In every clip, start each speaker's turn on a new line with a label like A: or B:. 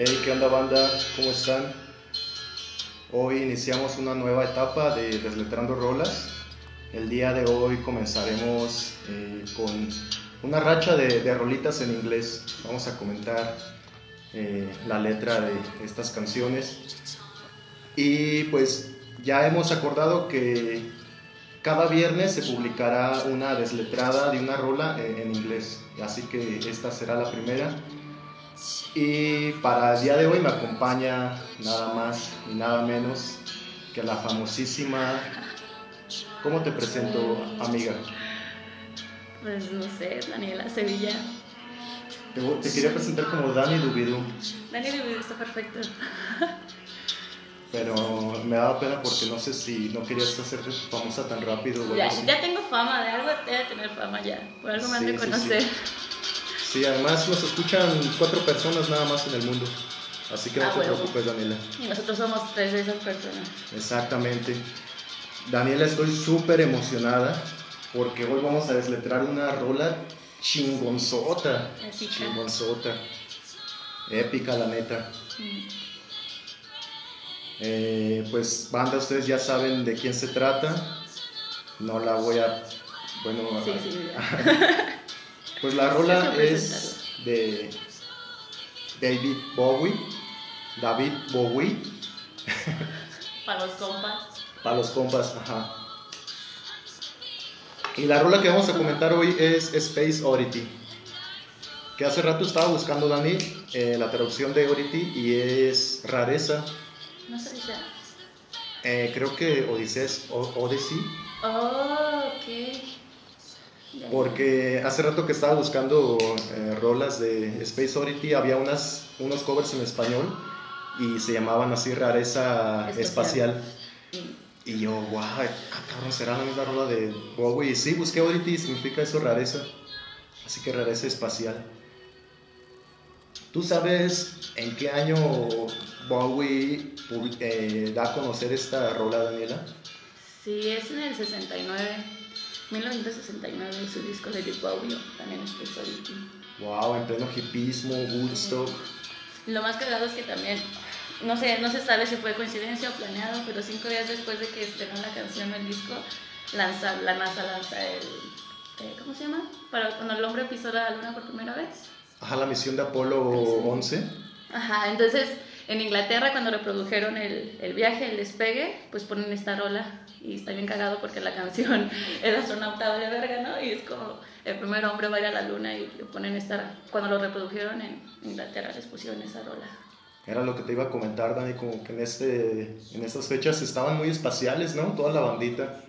A: Hey, ¿qué onda banda? ¿Cómo están? Hoy iniciamos una nueva etapa de Desletrando Rolas. El día de hoy comenzaremos eh, con una racha de, de, rolitas en inglés. Vamos a comentar eh, la letra de estas canciones. Y pues ya hemos acordado que cada viernes se publicará una desletrada de una rola en, en inglés. Así que esta será la primera. Y para el día de hoy me acompaña nada más y nada menos que la famosísima. ¿Cómo te presento, amiga?
B: Pues no sé, Daniela Sevilla.
A: Te, te quería presentar como Dani Dubidú.
B: Dani Dubidú está perfecto.
A: Pero me daba pena porque no sé si no querías hacerte famosa tan rápido.
B: Ya, ya tengo fama, de algo debe tener fama ya. Por algo me han
A: Sí,
B: de
A: sí,
B: conocer.
A: Sí, además nos escuchan cuatro personas nada más en el mundo. Así que no
B: Ah,
A: te preocupes, Daniela.
B: Y nosotros somos tres de esas personas.
A: Exactamente. Daniela, estoy súper emocionada porque hoy vamos a desletrar una rola chingonzota.
B: Épica.
A: Chingonzota. Épica, la neta.
B: Mm.
A: Eh, pues, banda, ustedes ya saben de quién se trata. No la voy a. Bueno,
B: Sí, sí.
A: pues la rola es de David Bowie. David Bowie.
B: Para los compas.
A: Para los compas, ajá. Y la rola que vamos a comentar hoy es Space Oddity. Que hace rato estaba buscando, Dani, eh, la traducción de Oddity y es rareza.
B: No sé si sea.
A: Eh, creo que Odisea es O- Odyssey.
B: Oh, ok.
A: Porque hace rato que estaba buscando eh, rolas de Space Oddity, había unas, unos covers en español y se llamaban así Rareza
B: Espacial.
A: Espacial. Y yo, guau, ah, cabrón, será la misma rola de Bowie. Y sí, busqué Oddity y significa eso, rareza. Así que rareza espacial. ¿Tú sabes en qué año Bowie eh, da a conocer esta rola, Daniela?
B: Sí, es en el 69. 1969, su disco de Deep Bowie, también es Space Oddity.
A: Wow, en pleno hipismo, Woodstock.
B: Lo más cagado es que también, no sé, no se sabe si fue coincidencia o planeado, pero cinco días después de que estrenó la canción el disco, lanza, la NASA lanza el, eh, ¿cómo se llama? Para cuando el hombre pisó la luna por primera vez.
A: Ajá, la misión de Apolo 11.
B: Ajá, entonces en Inglaterra cuando reprodujeron el, el viaje, el despegue, pues ponen esta rola y está bien cagado porque la canción El astronauta vale verga, ¿no? Y es como el primer hombre va a ir a la luna y le ponen esta, cuando lo reprodujeron en Inglaterra les pusieron esa rola.
A: Era lo que te iba a comentar, Dani, como que en, este, en estas fechas estaban muy espaciales, ¿no? Toda la bandita.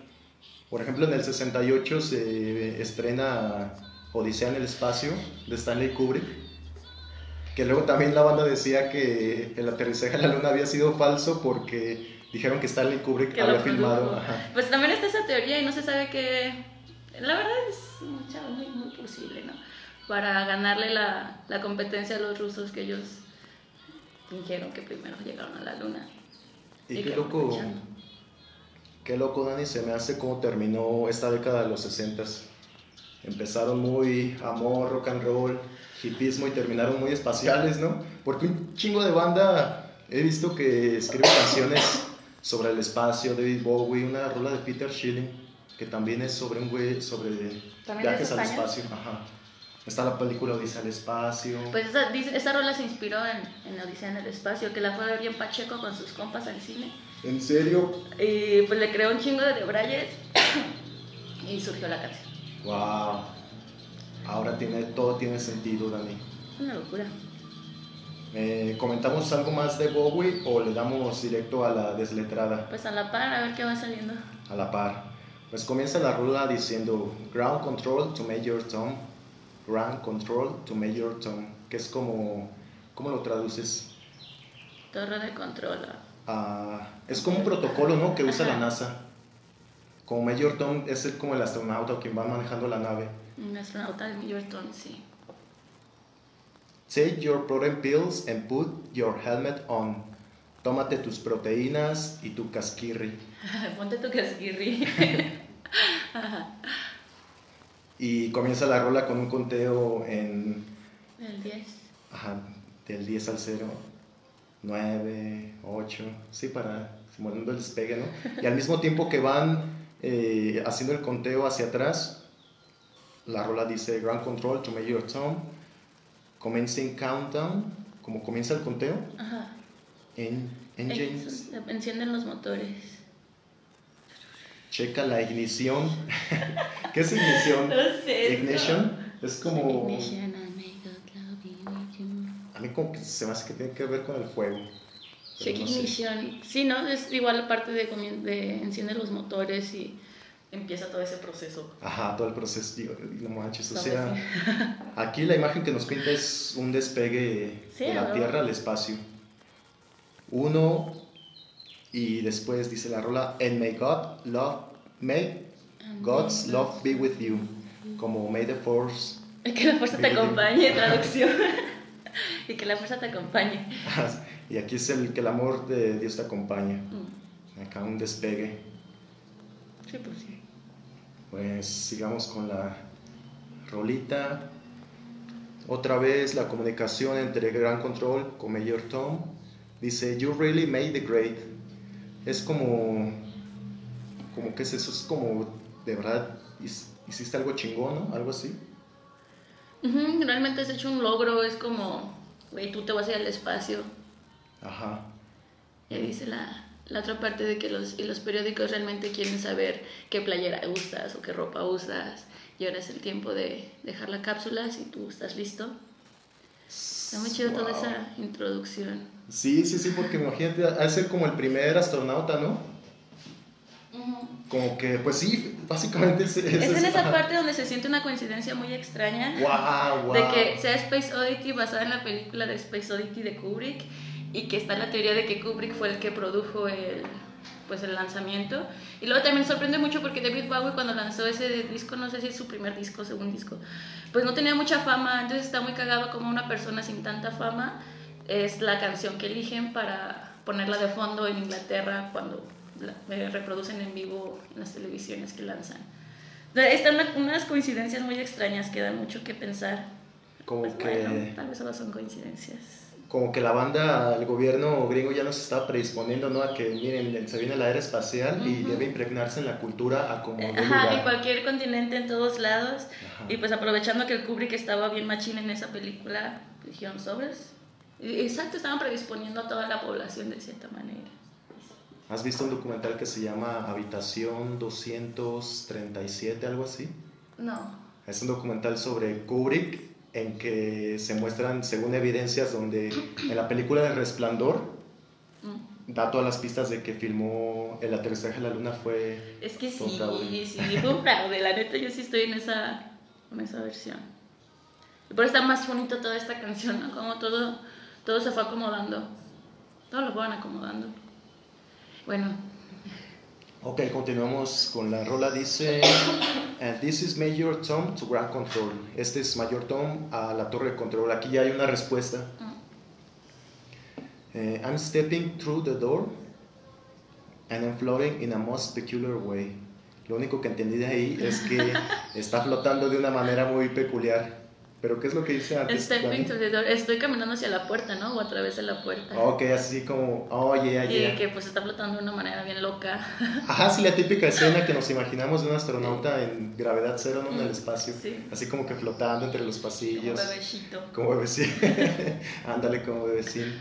A: Por ejemplo, en el 68 se estrena Odisea en el espacio de Stanley Kubrick. Que luego también la banda decía que el aterrizaje a la luna había sido falso porque dijeron que Stanley Kubrick
B: que
A: había filmado. ajá.
B: Pues también está esa teoría y no se sabe qué. La verdad es mucha- muy, muy posible, ¿no? Para ganarle la, la competencia a los rusos que ellos fingieron que primero llegaron a la luna.
A: Y
B: Y
A: qué loco, qué loco, Dani, se me hace cómo terminó esta década de los 60 Empezaron muy amor, rock and roll, hipismo y terminaron muy espaciales, ¿no? Porque un chingo de banda he visto que escribe canciones sobre el espacio, David Bowie, una rola de Peter Schilling, que también es sobre un güey, sobre
B: ¿También
A: viajes
B: es
A: al espacio. Ajá. Está la película Odisea al espacio.
B: Pues esa, esa rola se inspiró en, en Odisea en el espacio, que la fue a ver bien Pacheco con sus compas al cine.
A: ¿En serio?
B: Y pues le creó un chingo de debrayes y surgió la canción.
A: Wow. Ahora tiene, todo tiene sentido, Dani.
B: Una locura.
A: Eh, ¿Comentamos algo más de Bowie o le damos directo a la desletrada,
B: Pues a la par, a ver qué va saliendo.
A: a la par? Pues comienza la rola diciendo Ground Control to Major Tom, Ground Control to Major Tom, que es como, ¿cómo lo traduces?
B: Torre de control.
A: Ah, es como un protocolo, ¿no? Que usa la. NASA. Como Major Tom es el- como el astronauta quien va manejando la nave.
B: Un astronauta de Millerton, sí.
A: Take your protein pills and put your helmet on. Tómate tus proteínas y tu casquirri.
B: Ponte tu casquirri.
A: Y comienza la rola con un conteo en,
B: El 10.
A: ajá, del 10 al 0. 9, 8, sí, para simulando el despegue, ¿no? Y al mismo tiempo que van eh, haciendo el conteo hacia atrás, la rola dice Ground Control to Major Tom, commencing countdown, como comienza el conteo,
B: Ajá.
A: en engines,
B: En- Encienden los motores.
A: checa la ignición. ¿Qué es ignición?
B: No sé.
A: Ignition es como...
B: Ignition, I may God love you, you.
A: A mí como que se me hace que tiene que ver con el fuego.
B: Check
A: no sé.
B: ignition. Sí, ¿no? Es igual la parte de, de enciende los motores y empieza todo ese proceso.
A: Ajá, todo el proceso, digo, no manches, o sea,
B: así.
A: aquí la imagen que nos pinta es un despegue
B: Sí,
A: de la
B: ¿no?
A: Tierra al espacio. Uno, y después dice la rola, and may God love, may God's love be with you, como may the force,
B: Que la fuerza te acompañe, traducción. y que la fuerza te acompañe.
A: Y aquí es el que el amor de Dios te acompaña.
B: Mm.
A: Acá un despegue.
B: Sí, pues sí.
A: Pues sigamos con la rolita. Otra vez la comunicación entre Gran Control con Major Tom. Dice, You really made the grade. Es como, como que es eso, es como de verdad hiciste algo chingón, ¿no? Algo así.
B: Ujú, Realmente has hecho un logro, es como, güey, tú te vas a ir al espacio.
A: Ajá.
B: Y ahí dice la, la otra parte de que los, y los periódicos realmente quieren saber qué playera usas o qué ropa usas. Y ahora es el tiempo de dejar la cápsula si tú estás listo. Está muy chido toda
A: Wow.
B: esa introducción.
A: Sí, sí, sí, porque imagínate, ha de ser como el primer astronauta, ¿no? Como que, pues sí, básicamente es,
B: Es en esa parte donde se siente una coincidencia muy extraña.
A: Wow, wow.
B: de que sea Space Oddity basada en la película de Space Oddity de Kubrick y que está la teoría de que Kubrick fue el que produjo el pues el lanzamiento. Y luego también sorprende mucho porque David Bowie cuando lanzó ese disco no sé si es su primer disco o segundo disco pues no tenía mucha fama entonces está muy cagado como una persona sin tanta fama es la canción que eligen para ponerla de fondo en Inglaterra cuando la, eh, reproducen en vivo en las televisiones que lanzan. Están una- unas coincidencias muy extrañas que dan mucho que pensar.
A: Como
B: pues
A: que...
B: bueno, tal vez solo son coincidencias.
A: Como que la banda, el gobierno gringo ya nos está predisponiendo, ¿no? A que, miren, se viene la era espacial y
B: Ujú.
A: debe impregnarse en la cultura a como de
B: Ajá,
A: lugar.
B: y cualquier continente en todos lados.
A: Ajá.
B: Y pues aprovechando que el Kubrick estaba bien machín en esa película, dijeron sobres. Y- Exacto, estaban predisponiendo a toda la población de cierta manera.
A: ¿Has visto un documental que se llama Habitación 237, algo así?
B: No.
A: Es un documental sobre Kubrick en que se muestran, según evidencias, donde en la película de Resplandor
B: Mm.
A: da todas las pistas de que filmó el aterrizaje a la luna fue...
B: Es que sí,
A: fraude.
B: sí, fue un fraude. La neta, yo sí estoy en esa, en esa versión. Y por eso está más bonito toda esta canción, ¿no? Como todo, todo se fue acomodando. Todo lo fueron acomodando. Bueno,
A: Ok, continuamos con la rola. Dice: And this is Major Tom to ground control. Este es Major Tom a la torre de control. Aquí ya hay una respuesta. Eh, I'm stepping through the door and I'm floating in a most peculiar way. Lo único que entendí de ahí es que está flotando de una manera muy peculiar. Pero ¿qué es lo que dice antes?
B: stepping
A: Dani?
B: to the door. Estoy caminando hacia la puerta, ¿no? O a través de la puerta.
A: Ok, así como, oh, yeah,
B: y
A: yeah.
B: que pues está flotando de una manera bien loca.
A: Ajá, sí, la típica escena que nos imaginamos de un astronauta en gravedad cero, ¿no? En el espacio.
B: Sí.
A: Así como que flotando entre los
B: Como
A: pasillos.
B: bebecito.
A: Como bebecín. Ándale, como bebecín.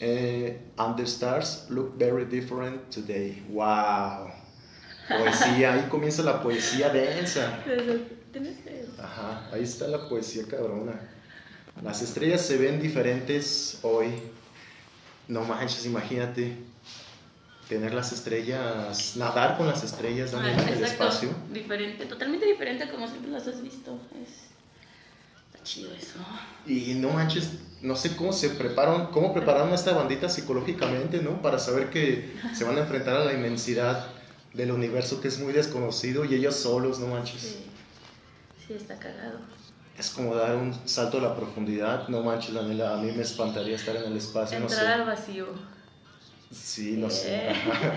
A: Eh, and the stars look very different today. ¡Wow! Poesía, ahí comienza la poesía densa.
B: ¿Tienes el-
A: Ajá, ahí está la poesía cabrona. Las estrellas se ven diferentes hoy. No manches, imagínate. Tener las estrellas, nadar con las estrellas Daniel,
B: Ah,
A: el espacio.
B: Diferente, totalmente diferente a como siempre las has visto. Es... Está chido eso.
A: Y no manches, no sé cómo se preparan, cómo prepararon a esta bandita psicológicamente, ¿no? Para saber que se van a enfrentar a la inmensidad del universo que es muy desconocido y ellos solos, no manches.
B: Sí, sí está cagado.
A: Es como dar un salto a la profundidad, no manches, Daniela, a mí me espantaría estar en el espacio, no
B: Entrar al
A: sé.
B: vacío.
A: Sí, no sé.
B: Eh.
A: ajá.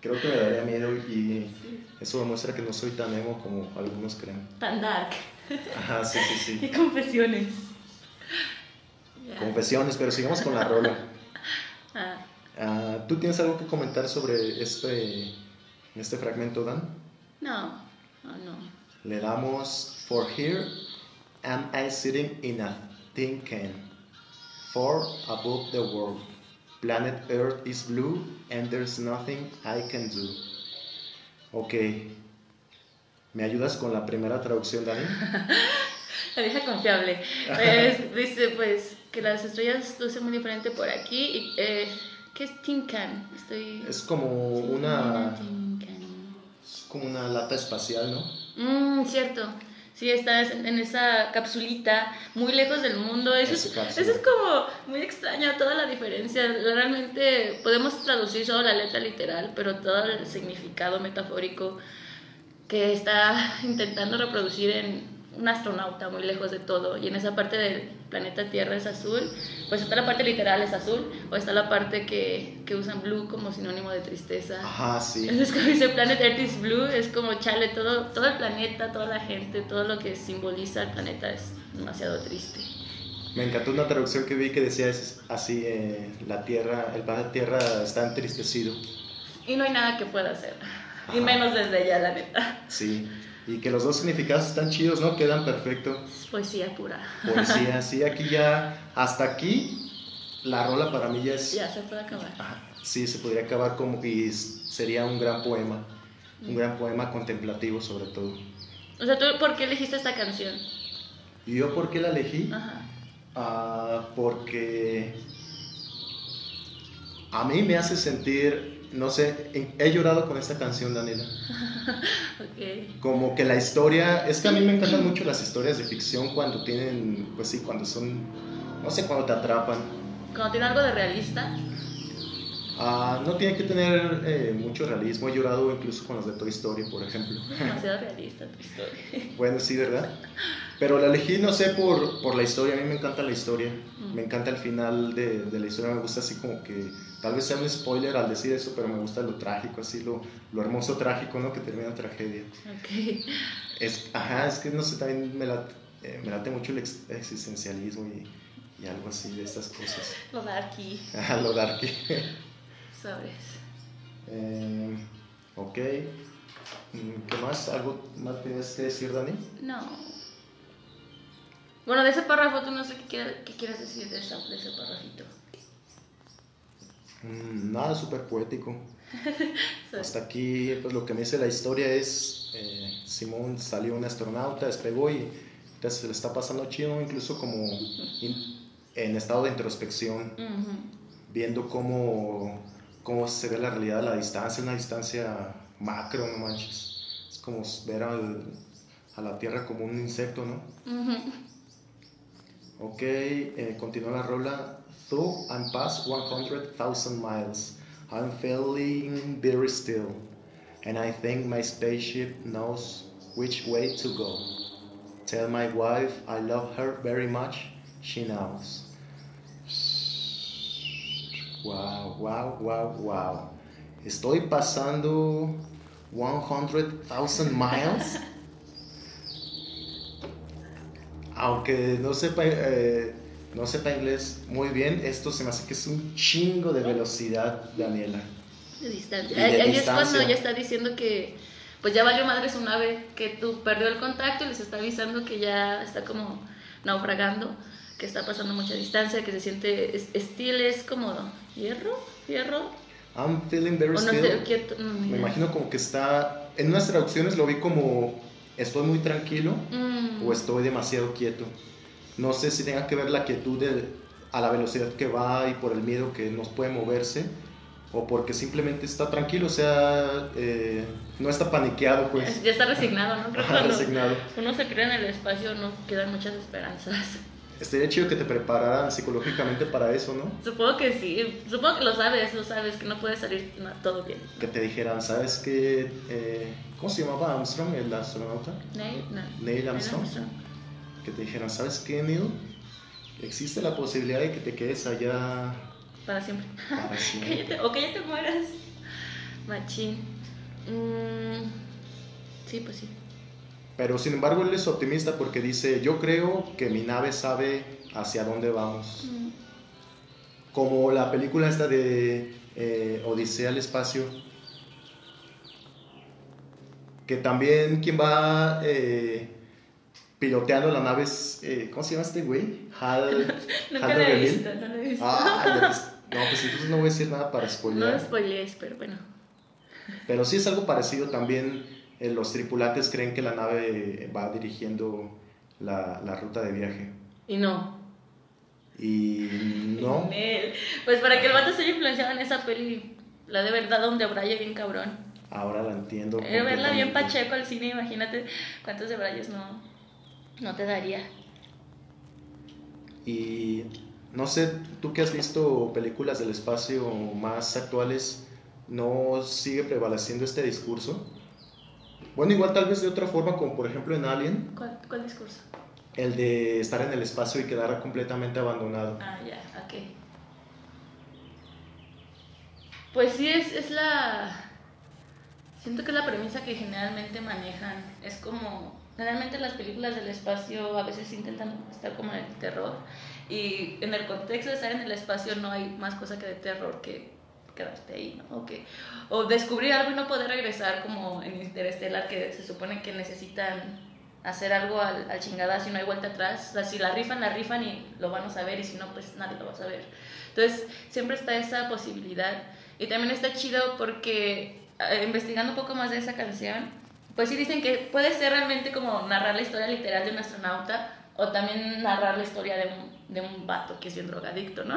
A: Creo que me daría miedo y
B: Sí.
A: eso demuestra que no soy tan emo como algunos creen.
B: Tan dark.
A: Ajá, sí, sí,
B: Y
A: sí.
B: confesiones. Ya.
A: confesiones, pero sigamos con la rola.
B: Ah,
A: Ah, ¿Tú tienes algo que comentar sobre este, este fragmento, Dan?
B: no, no, no.
A: Le damos For here am I sitting in a tin can, far above the world. Planet Earth is blue and there's nothing I can do. Ok. ¿Me ayudas con la primera traducción, Dani?
B: La vieja confiable. Pues, dice pues que las estrellas lucen muy diferente por aquí. Y, eh, ¿Qué es Tin Can? Estoy...
A: Es como una,
B: Tin Can.
A: es como una lata espacial, ¿no?
B: Mm, cierto. Sí, estás en esa capsulita, muy lejos del mundo. Eso es, eso es como muy extraño, toda la diferencia. Realmente podemos traducir solo la letra literal, pero todo el significado metafórico que está intentando reproducir en un astronauta muy lejos de todo. Y en esa parte del planeta Tierra es azul, pues está la parte literal es azul, o está la parte que, que usan blue como sinónimo de tristeza.
A: Ajá, sí.
B: Entonces, como dice Planet Earth is Blue, es como chale, todo, todo el planeta, toda la gente, todo lo que simboliza el planeta es demasiado triste.
A: Me encantó una traducción que vi que decía es así, eh, la Tierra, el planeta Tierra está entristecido.
B: Y no hay nada que pueda hacer. Y
A: Ajá.
B: menos desde ella, la neta.
A: Sí. Y que los dos significados están chidos, ¿no? Quedan perfecto.
B: Es poesía pura.
A: Poesía, sí, aquí ya, hasta aquí, la rola para mí ya es...
B: Ya se puede acabar.
A: Ajá, sí, se podría acabar como y sería un gran poema. Un gran poema contemplativo sobre todo.
B: O sea, ¿tú por qué elegiste esta canción?
A: ¿Y yo por qué la elegí?
B: Ajá.
A: Ah, porque a mí me hace sentir, no sé, he llorado con esta canción, Daniela.
B: Ok.
A: Como que la historia, es que a mí me encantan mucho las historias de ficción cuando tienen, pues sí, cuando son, no sé, cuando te atrapan.
B: Cuando tiene algo de realista.
A: Ah, no tiene que tener eh, mucho realismo, he llorado incluso con los de Toy Story, por ejemplo.
B: Demasiado realista tu historia.
A: Bueno, sí, ¿verdad? Pero la elegí, no sé, por, por la historia. A mí me encanta la historia.
B: Mm.
A: Me encanta el final de, de la historia. Me gusta así como que, tal vez sea un spoiler al decir eso, pero me gusta lo trágico, así lo, lo hermoso trágico, ¿no? Que termina en tragedia.
B: Ok.
A: Es, ajá, es que no sé, también me late, eh, me late mucho el ex- existencialismo y, y algo así de estas cosas.
B: Lo da aquí.
A: Ajá, lo darky.
B: Sabes.
A: Eh, ok. Mm, ¿Qué más? ¿Algo más tienes que decir, Dani?
B: No. Bueno, de ese párrafo tú no sé qué, quiera- qué quieres decir de, esa- de ese párrafito.
A: Mm, nada, súper poético. Hasta aquí, pues lo que me dice la historia es, eh, Simón salió un astronauta, despegó y entonces se le está pasando chido, incluso como in- en estado de introspección, viendo cómo, cómo se ve la realidad a la distancia, una distancia macro, no manches. Es como ver al- a la Tierra como un insecto, ¿no?
B: Ujú.
A: Ok, eh, continúa la rola. Though I'm past 100,000 miles, I'm feeling very still, and I think my spaceship knows which way to go. Tell my wife I love her very much, she knows. Wow, wow, wow, wow. Estoy pasando 100,000 miles. aunque no sepa, eh, no sepa inglés muy bien, esto se me hace que es un chingo de velocidad, Daniela.
B: De distancia.
A: De
B: Ahí, es cuando ya está diciendo que pues ya valió madre su nave, que tú perdió el contacto y les está avisando que ya está como naufragando, que está pasando mucha distancia, que se siente es- estilo es como hierro, hierro,
A: I'm feeling very
B: no
A: still.
B: no, ni
A: Me imagino como que está, en unas traducciones lo vi como estoy muy tranquilo
B: Mm,
A: o estoy demasiado quieto. No sé si tenga que ver la quietud de- a la velocidad que va y por el miedo que nos puede moverse o porque simplemente está tranquilo, o sea, eh, no está paniqueado, pues.
B: ya está resignado, ¿no? Creo
A: resignado.
B: uno se cree en el espacio no quedan muchas esperanzas.
A: Estaría chido que te prepararan psicológicamente para eso, ¿no?
B: Supongo que sí, supongo que lo sabes, lo sabes, que no puede salir todo bien.
A: Que te dijeran, ¿sabes qué? Eh, ¿Cómo se llamaba Armstrong, el astronauta?
B: Neil, no.
A: Neil Armstrong. Que te dijeran, ¿sabes qué, Neil? Existe la posibilidad de que te quedes allá
B: Para siempre.
A: para siempre.
B: te- o que ya te mueras. Machín. Mm, sí, pues sí.
A: Pero sin embargo él es optimista porque dice, yo creo que mi nave sabe hacia dónde vamos.
B: Mm.
A: Como la película esta de eh, Odisea al espacio. Que también quien va eh, piloteando la nave es, eh, ¿cómo se llama este güey? Hal,
B: Nunca
A: Hal
B: lo he visto, no lo he visto.
A: Ah, no, pues entonces no voy a decir nada para
B: no
A: spoilear.
B: lo spoilees, pero bueno.
A: Pero sí es algo parecido también. Eh, los tripulantes creen que la nave va dirigiendo la, la ruta de viaje.
B: Y no.
A: Y no.
B: Pues para que el vato se haya influenciado en esa peli, la de verdad donde Braya bien cabrón.
A: Ahora la entiendo.
B: Eh, verla bien pacheco al cine, imagínate cuántos de no, no te daría.
A: Y no sé, tú que has visto películas del espacio más actuales, ¿no sigue prevaleciendo este discurso? Bueno, igual tal vez de otra forma, como por ejemplo en Alien,
B: ¿Cuál, cuál discurso?
A: el de estar en el espacio y quedar completamente abandonado.
B: Ah, ya, ok. Pues sí, es, es la... Siento que es la premisa que generalmente manejan. Es como... Generalmente las películas del espacio a veces intentan estar como en el terror. Y en el contexto de estar en el espacio no hay más cosa que de terror que quedarte ahí, ¿no? O, que, o descubrir algo y no poder regresar como en Interstellar que se supone que necesitan hacer algo al, al y no hay vuelta atrás. O sea, si la rifan, la rifan y lo van a saber y si no, pues nadie lo va a saber. Entonces, siempre está esa posibilidad. Y también está chido porque eh, investigando un poco más de esa canción, pues sí dicen que puede ser realmente como narrar la historia literal de un astronauta o también narrar la historia de un, de un vato que es bien drogadicto, ¿no?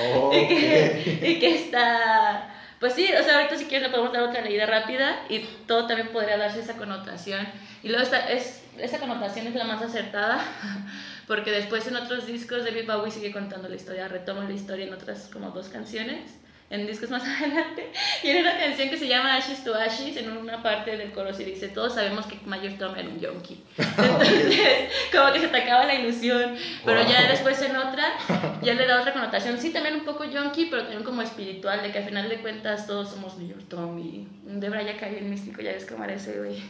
A: Oh,
B: y, que, y que está... Pues sí, o sea, ahorita si quieres le podemos dar otra leída rápida y todo también podría darse esa connotación. Y luego esta, es, esa connotación es la más acertada, porque después en otros discos David Bowie sigue contando la historia, retoma la historia en otras como dos canciones, en discos más adelante. Y en una canción que se llama Ashes to Ashes, en una parte del coro se dice, todos sabemos que Mayor Tom era un yonki. Entonces, como que se te acaba la ilusión. Pero ya
A: Wow.
B: después en otra, ya le da otra connotación. Sí, también un poco yonki, pero también como espiritual, de que al final de cuentas todos somos Mayor Tom y Debra ya cae en místico, ya ves cómo era ese güey.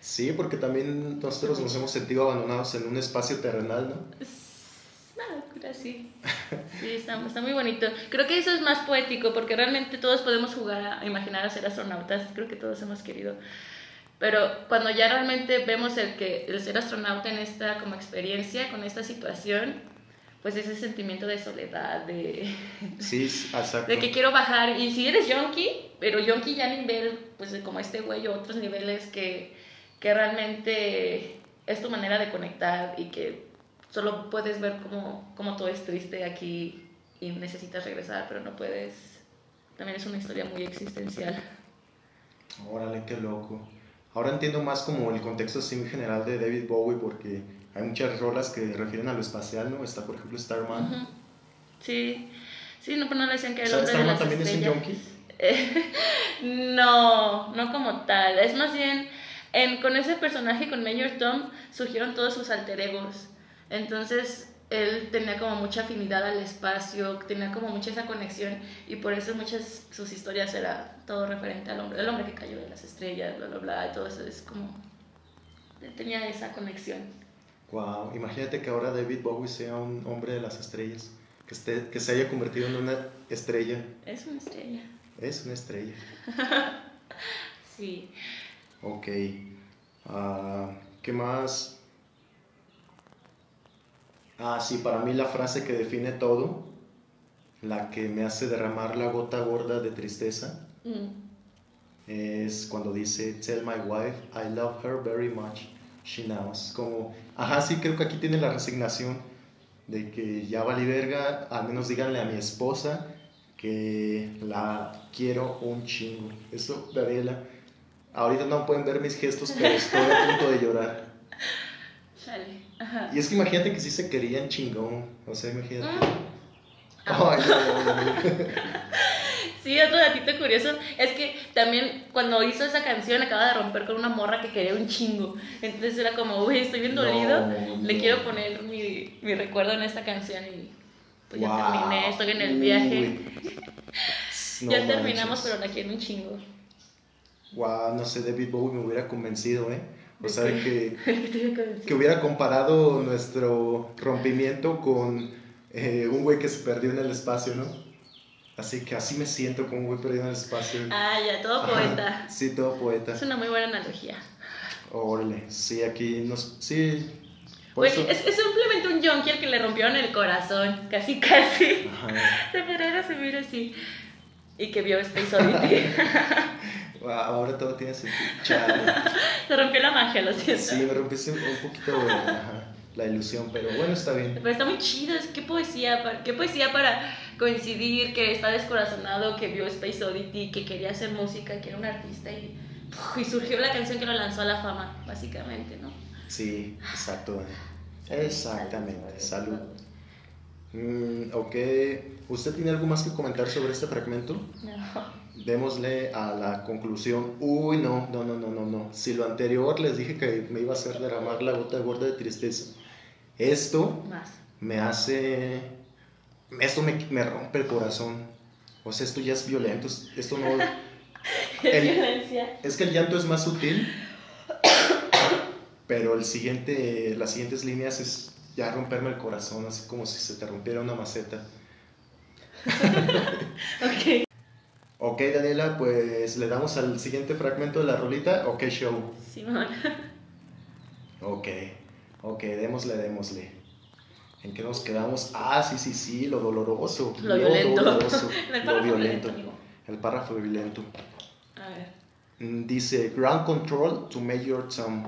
A: Sí, porque también nosotros nos hemos sentido abandonados en un espacio terrenal, ¿no?
B: Es una locura, sí. Sí, está, está muy bonito. Creo que eso es más poético porque realmente todos podemos jugar a imaginar a ser astronautas. Creo que todos hemos querido. Pero cuando ya realmente vemos el, que, el ser astronauta en esta como experiencia, con esta situación, pues ese sentimiento de soledad, de,
A: Sí, exacto.
B: de que quiero bajar. Y si eres yonki, pero yonki ya a nivel, pues como este güey otros niveles que, que realmente es tu manera de conectar y que solo puedes ver cómo, cómo todo es triste aquí y necesitas regresar, pero no puedes. También es una historia muy existencial.
A: Órale, qué loco. Ahora entiendo más como el contexto así en general de David Bowie porque hay muchas rolas que refieren a lo espacial, ¿no? Está, por ejemplo, Starman.
B: Ujú. Sí, sí, no, pero no le decían que
A: O
B: era el
A: sea,
B: hombre de
A: Starman
B: las
A: también es un
B: estrellas.
A: yonki.
B: no, no como tal. Es más bien, en, con ese personaje, con Mayor Tom, surgieron todos sus alter egos. Entonces, él tenía como mucha afinidad al espacio, tenía como mucha esa conexión y por eso muchas sus historias era todo referente al hombre, el hombre que cayó de las estrellas, bla, bla, bla, y todo eso es como... tenía esa conexión.
A: Wow, imagínate que ahora David Bowie sea un hombre de las estrellas, que, esté, que se haya convertido en una estrella.
B: Es una estrella.
A: Es una estrella.
B: Sí.
A: Ok. Ah, ¿Qué más? Ah, sí, para mí la frase que define todo, la que me hace derramar la gota gorda de tristeza, es cuando dice, Tell my wife I love her very much, she knows. Como, ajá, sí, creo que aquí tiene la resignación de que ya vale verga, al menos díganle a mi esposa que la quiero un chingo. Eso, Daniela. Ahorita no pueden ver mis gestos, pero estoy a punto de llorar.
B: Chale. Ajá.
A: Y es que imagínate que sí se querían chingón. O sea, imagínate.
B: Mm.
A: Ay, no, no, no.
B: Sí, otro datito curioso es que también cuando hizo esa canción acaba de romper con una morra que quería un chingo. Entonces era como, güey, estoy bien
A: No,
B: dolido, le
A: no.
B: quiero poner mi, mi recuerdo en esta canción y pues ya terminé, estoy en el viaje.
A: Uy. No
B: ya terminamos,
A: manches.
B: pero la quiero un chingo.
A: Wow, no sé, David Bowie me hubiera convencido, ¿eh? O sea, que, que hubiera comparado nuestro rompimiento con eh, un güey que se perdió en el espacio, ¿no? Así que así me siento como un güey perdido en el espacio.
B: Ah, ya, todo poeta.
A: sí, todo poeta.
B: Es una muy buena analogía.
A: Órale, sí, aquí nos... Sí.
B: Güey, es, es, simplemente un junkie al que le rompieron el corazón, casi, casi. Ajá. Se podría resumir así. Y que vio Space Oddity.
A: Ahora todo tiene sentido.
B: Se rompió la magia, lo siento.
A: Sí, me rompiste un poquito la ilusión, pero bueno, está bien.
B: Pero está muy chido, es qué poesía, qué poesía para coincidir que está descorazonado, que vio Space Oddity, que quería hacer música, que era un artista y, y surgió la canción que lo lanzó a la fama, básicamente, ¿no?
A: Sí, exacto. Exactamente, salud. Mm, ok, ¿usted tiene algo más que comentar sobre este fragmento?
B: No
A: démosle a la conclusión, uy, no, no, no, no, no, no. Si lo anterior les dije que me iba a hacer derramar la gota gorda de tristeza, esto me hace, esto me, me, rompe el corazón. O sea, esto ya es violento, esto no...
B: violencia.
A: Es que el llanto es más sutil, pero el siguiente, las siguientes líneas es ya romperme el corazón, así como si se te rompiera una maceta.
B: ok.
A: Ok, Daniela, pues le damos al siguiente fragmento de la rolita. Ok, show.
B: Simón.
A: Ok, ok, démosle, démosle. ¿En qué nos quedamos? Ah, sí, sí, sí, lo doloroso.
B: Lo, violento.
A: Doloroso,
B: el
A: lo violento. El párrafo violento.
B: A ver.
A: Mm, dice, ground control to Major Tom.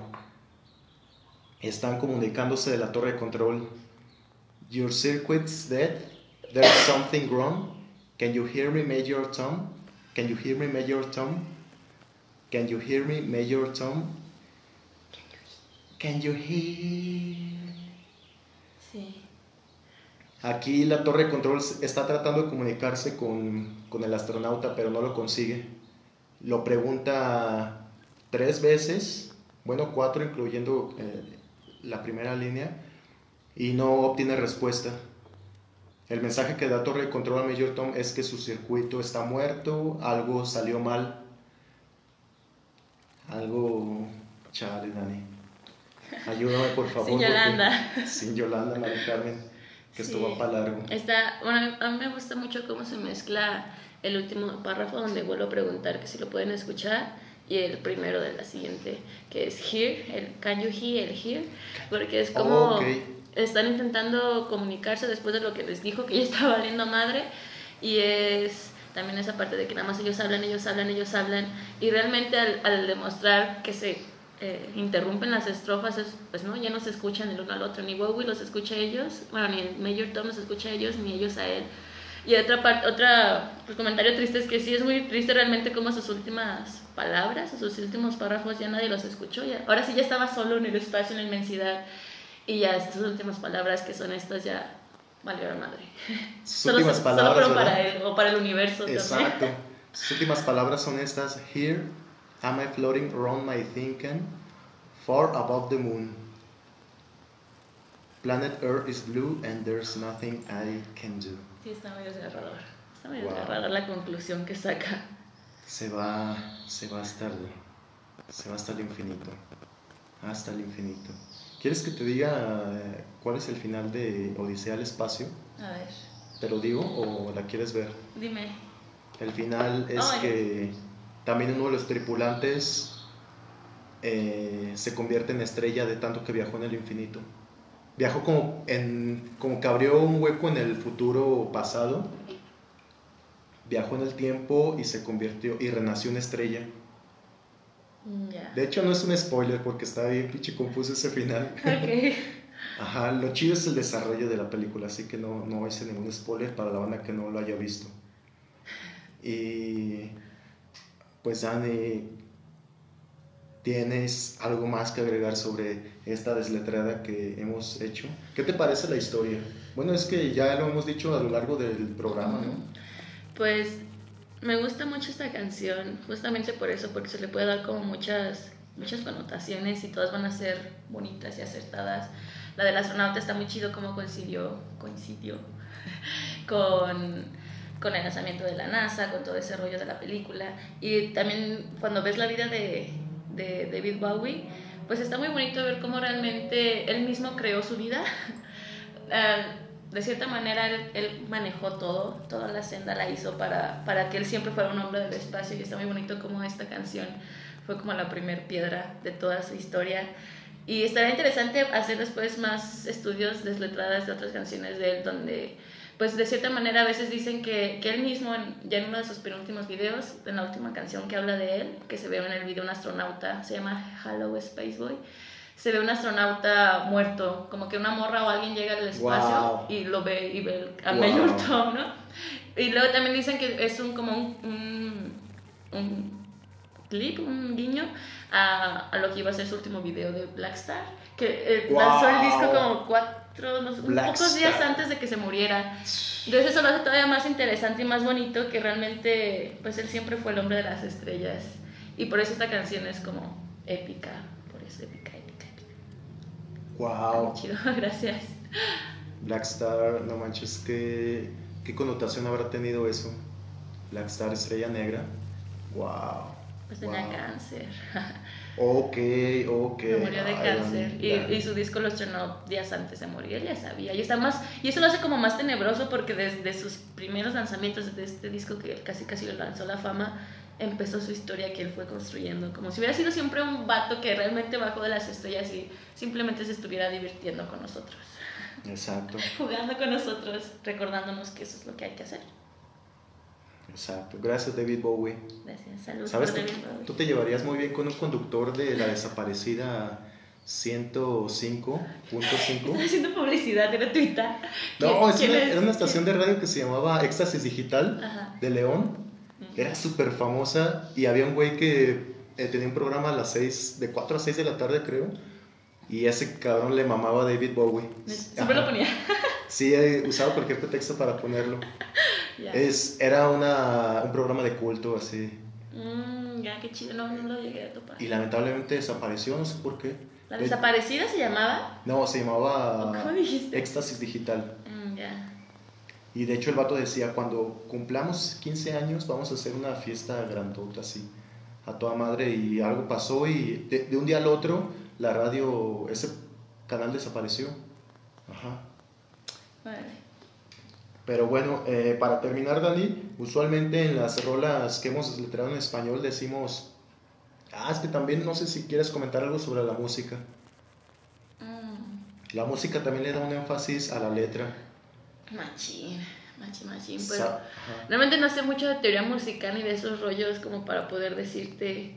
A: Están comunicándose de la torre de control. Your circuit's dead. There's something wrong. Can you hear me, Major Tom? Can you hear me, Major Tom? Can you hear me, Major Tom? Can you hear?
B: Sí.
A: Aquí la torre de control está tratando de comunicarse con, con el astronauta, pero no lo consigue. Lo pregunta tres veces, bueno, cuatro, incluyendo eh, la primera línea, y no obtiene respuesta. El mensaje que da Torre de Control a Major Tom es que su circuito está muerto, algo salió mal. Algo. Chale, Dani. Ayúdame, por favor.
B: Sin Yolanda.
A: sin Yolanda, María Carmen, que esto va para largo.
B: Está, bueno, a mí me gusta mucho cómo se mezcla el último párrafo donde vuelvo a preguntar que si lo pueden escuchar y el primero de la siguiente, que es here, el can you hear, el here, porque es como están intentando comunicarse después de lo que les dijo que ya estaba valiendo madre y es también esa parte de que nada más ellos hablan, ellos hablan, ellos hablan y realmente al, demostrar que se eh, interrumpen las estrofas pues no ya no se escuchan el uno al otro ni Bowie los escucha a ellos bueno ni el Major Tom los escucha a ellos ni ellos a él y otra parte otra pues, comentario triste es que sí es muy triste realmente como sus últimas palabras sus últimos párrafos ya nadie los escuchó ya ahora sí ya estaba solo en el espacio en la inmensidad y ya estas últimas palabras que son estas ya valieron madre.
A: Sus últimas palabras.
B: Solo para él o para el universo.
A: Exacto. Sus últimas palabras son estas: Here am I floating around my thinking, far above the moon. Planet Earth is blue and there's nothing I can do.
B: Sí, está muy desgarrador. Está muy desgarrador la conclusión que saca.
A: Se va, se va hasta el, se va hasta el infinito. Hasta el infinito. ¿Quieres que te diga eh, cuál es el final de Odisea al Espacio?
B: A ver.
A: ¿Te lo digo o la quieres ver?
B: Dime.
A: El final es que también uno de los tripulantes eh, se convierte en estrella de tanto que viajó en el infinito. Viajó como, en, como que abrió un hueco en el futuro pasado. Viajó en el tiempo y se convirtió y renació una estrella.
B: Mm,
A: de hecho, no es un spoiler porque está bien pinche confuso ese final. Ajá, lo chido es el desarrollo de la película, así que no, no hice ningún spoiler para la banda que no lo haya visto. Y pues Dani, ¿tienes algo más que agregar sobre esta desletrada que hemos hecho? ¿Qué te parece la historia? Bueno, es que ya lo hemos dicho a lo largo del programa, ¿no?
B: Pues me gusta mucho esta canción, justamente por eso, porque se le puede dar como muchas, muchas connotaciones y todas van a ser bonitas y acertadas. La del astronauta está muy chido como coincidió, coincidió con, con el lanzamiento de la NASA, con todo ese rollo de la película. Y también cuando ves la vida de, de David Bowie, pues está muy bonito ver cómo realmente él mismo creó su vida. De cierta manera él, manejó todo, toda la senda la hizo para, para que él siempre fuera un hombre del espacio y está muy bonito como esta canción fue como la primer piedra de toda su historia. Y estaría interesante hacer después más estudios desletradas de otras canciones de él, donde, pues de cierta manera a veces dicen que, que él mismo, ya en uno de sus penúltimos videos, en la última canción que habla de él, que se ve en el video un astronauta, se llama Hello Space Boy, se ve un astronauta muerto, como que una morra o alguien llega al espacio y lo ve y ve a wow. Tom, ¿no? Y luego también dicen que es un como un, un, clip, un guiño a, a, lo que iba a ser su último video de Blackstar, que
A: wow.
B: lanzó el disco como cuatro, pocos días antes de que se muriera. Entonces eso lo hace todavía más interesante y más bonito que realmente, pues él siempre fue el hombre de las estrellas. Y por eso esta canción es como épica, por eso épica.
A: Wow.
B: Chido, gracias.
A: Blackstar, no manches, ¿qué, ¿qué connotación habrá tenido eso? Blackstar, estrella negra. Wow.
B: Pues tenía
A: wow.
B: cáncer.
A: Ok, ok.
B: Se murió de
A: Ay,
B: cáncer. Y, y, su disco lo estrenó días antes de morir, él ya sabía. Y, está más, y eso lo hace como más tenebroso porque desde sus primeros lanzamientos de este disco que casi casi lo lanzó la fama, empezó su historia que él fue construyendo. Como si hubiera sido siempre un vato que realmente bajó de las estrellas y simplemente se estuviera divirtiendo con nosotros.
A: Exacto,
B: Jugando con nosotros, recordándonos que eso es lo que hay que hacer.
A: Exacto. Gracias, David Bowie.
B: Gracias. Saludos
A: ¿Sabes?
B: por David Bowie.
A: tú te llevarías muy bien con un conductor de la desaparecida 105.5.
B: Estás haciendo publicidad gratuita.
A: No,
B: ¿Quién-
A: es una, era una estación de radio que se llamaba Éxtasis Digital
B: Ajá.
A: de León. Era súper famosa y había un güey que eh, tenía un programa a las 6, de 4 a 6 de la tarde creo. Y ese cabrón le mamaba a David Bowie.
B: Siempre lo
A: Ajá.
B: ponía.
A: Sí, eh, usaba cualquier pretexto para ponerlo.
B: Ya.
A: Es, era una, un programa de culto así.
B: Mm, ya, qué chido. No, no lo llegué a topar.
A: Y lamentablemente desapareció, no sé por qué.
B: ¿La desaparecida se llamaba?
A: No, se llamaba
B: ¿Cómo dijiste?
A: Éxtasis Digital.
B: Mm, ya.
A: Y de hecho el vato decía, cuando cumplamos 15 años vamos a hacer una fiesta grandota así, a toda madre. Y algo pasó y de, de un día al otro la radio, ese canal desapareció. Ajá.
B: Vale.
A: Pero bueno, eh, para terminar, Dani, usualmente en las rolas que hemos letreado en español decimos, ah, es que también no sé si quieres comentar algo sobre la música.
B: Mm,
A: La música también le da un énfasis a la letra.
B: machín, machín, machín.
A: Sa-
B: Pero
A: ajá.
B: realmente no sé mucho de teoría musical ni de esos rollos como para poder decirte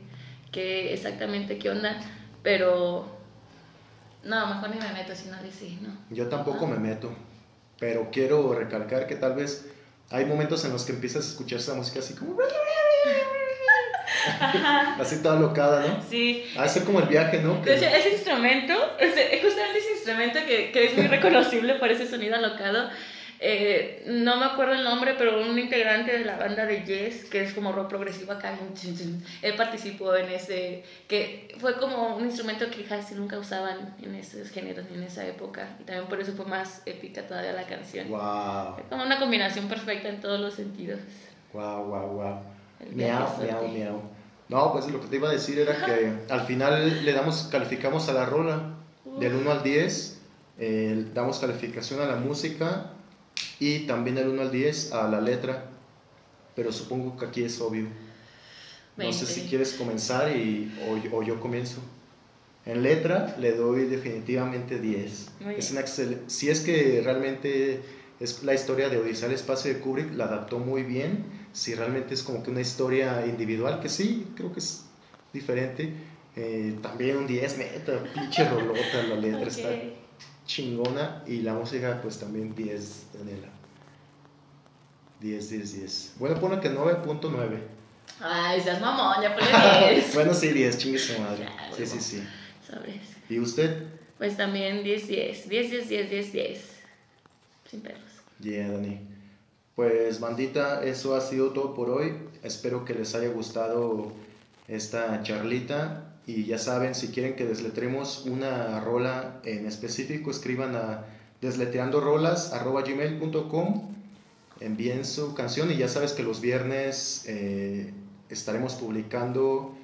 B: que exactamente qué onda. Pero no, mejor ni me meto si no dice, no.
A: Yo tampoco me meto, pero quiero recalcar que tal vez hay momentos en los que empiezas a escuchar esa música así como... así toda locada, ¿no?
B: Sí.
A: Ha ser como el viaje, ¿no? Que-
B: ese instrumento, justamente ese instrumento que, que es muy reconocible por ese sonido alocado, eh, no me acuerdo el nombre, pero un integrante de la banda de Yes, que es como rock progresivo acá, él participó en ese, que fue como un instrumento que casi nunca usaban en esos géneros ni en esa época, y también por eso fue más épica todavía la canción.
A: Wow,
B: Fue como una combinación perfecta en todos los sentidos.
A: wow, wow, wow. Miau, miau, miau. No, pues lo que te iba a decir era que al final le damos, calificamos a la rola del 1 al 10, eh, damos calificación a la música y también del 1 al 10 a la letra, pero supongo que aquí es obvio. No sé
B: 20.
A: si quieres comenzar y, o, yo- o yo comienzo. En letra le doy definitivamente 10.
B: Muy
A: Es una excel- si es que realmente es la historia de Odisea al espacio de Kubrick, la adaptó muy bien. Si realmente es como que una historia individual, que sí, creo que es diferente. Eh, también un 10, neta, pinche rolota, la letra está
B: Ok.
A: Chingona y la música pues también 10, Daniela. 10, 10, 10. Bueno, pone que 9.9.
B: Ay, seas mamón, ya ponle 10.
A: bueno, sí, 10, chingue su madre. Sí, sí, sí.
B: Sabes.
A: ¿Y usted?
B: Pues también 10, 10. 10, 10, 10, 10, 10. Sin perros.
A: Yeah, Dani. Pues, bandita, eso ha sido todo por hoy. Espero que les haya gustado esta charlita. Y ya saben, si quieren que desletremos una rola en específico, escriban a desletreandorolas.gmail.com Envíen su canción y ya sabes que los viernes eh, estaremos publicando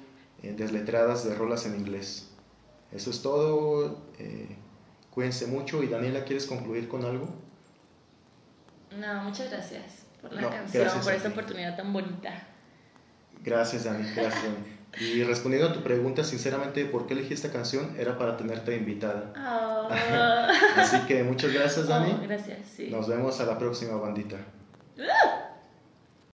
A: eh, desletreadas de rolas en inglés. Eso es todo. eh, cuídense mucho. Y Daniela, ¿quieres concluir con algo?
B: No, muchas gracias por la
A: No,
B: canción, por esta oportunidad tan bonita.
A: Gracias, Dani. Gracias, Dani. Y respondiendo a tu pregunta, sinceramente, ¿por qué elegí esta canción? Era para tenerte invitada.
B: Oh.
A: Así que muchas gracias, Dani.
B: Oh, gracias, sí.
A: Nos vemos a la próxima bandita.
B: ¡Ah!